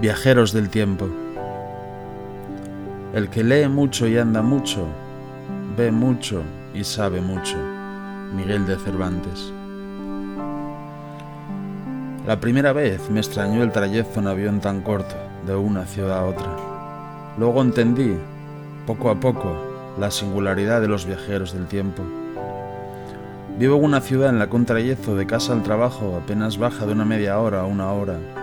Viajeros del tiempo. El que lee mucho y anda mucho, ve mucho y sabe mucho. Miguel de Cervantes. La primera vez me extrañó el trayecto en avión tan corto, de una ciudad a otra. Luego entendí, poco a poco, la singularidad de los viajeros del tiempo. Vivo en una ciudad en la que un trayecto de casa al trabajo apenas baja de una media hora a una hora.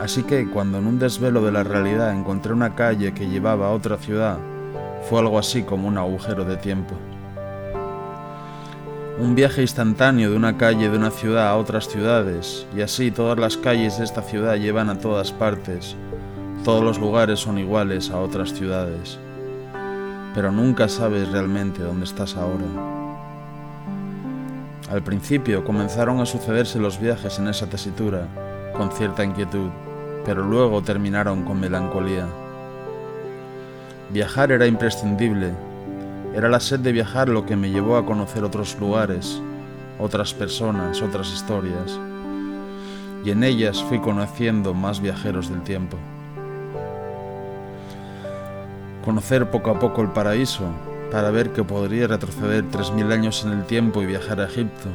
Así que cuando en un desvelo de la realidad encontré una calle que llevaba a otra ciudad, fue algo así como un agujero de tiempo. Un viaje instantáneo de una calle de una ciudad a otras ciudades, y así todas las calles de esta ciudad llevan a todas partes, todos los lugares son iguales a otras ciudades, pero nunca sabes realmente dónde estás ahora. Al principio comenzaron a sucederse los viajes en esa tesitura, con cierta inquietud, pero luego terminaron con melancolía. Viajar era imprescindible, era la sed de viajar lo que me llevó a conocer otros lugares, otras personas, otras historias, y en ellas fui conociendo más viajeros del tiempo. Conocer poco a poco el paraíso, para ver que podría retroceder 3.000 años en el tiempo y viajar a Egipto,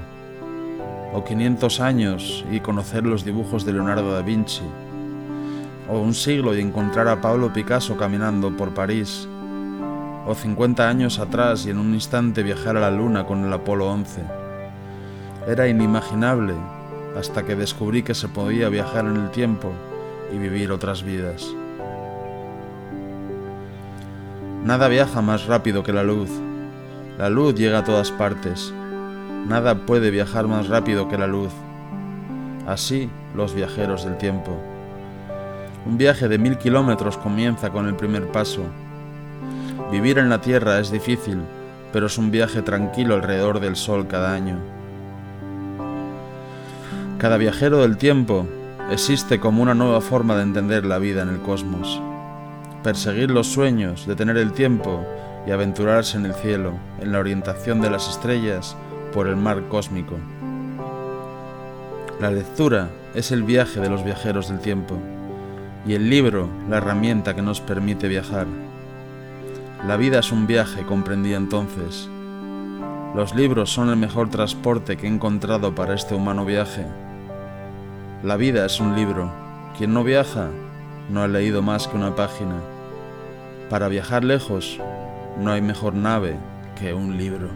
o 500 años y conocer los dibujos de Leonardo da Vinci, o un siglo y encontrar a Pablo Picasso caminando por París, o 50 años atrás y en un instante viajar a la Luna con el Apolo 11. Era inimaginable hasta que descubrí que se podía viajar en el tiempo y vivir otras vidas. Nada viaja más rápido que la luz. La luz llega a todas partes. Nada puede viajar más rápido que la luz. Así los viajeros del tiempo. Un viaje de mil kilómetros comienza con el primer paso. Vivir en la Tierra es difícil, pero es un viaje tranquilo alrededor del Sol cada año. Cada viajero del tiempo existe como una nueva forma de entender la vida en el cosmos perseguir los sueños, detener el tiempo y aventurarse en el cielo, en la orientación de las estrellas por el mar cósmico. La lectura es el viaje de los viajeros del tiempo y el libro la herramienta que nos permite viajar. La vida es un viaje, comprendí entonces. Los libros son el mejor transporte que he encontrado para este humano viaje. La vida es un libro. Quien no viaja no ha leído más que una página. Para viajar lejos no hay mejor nave que un libro.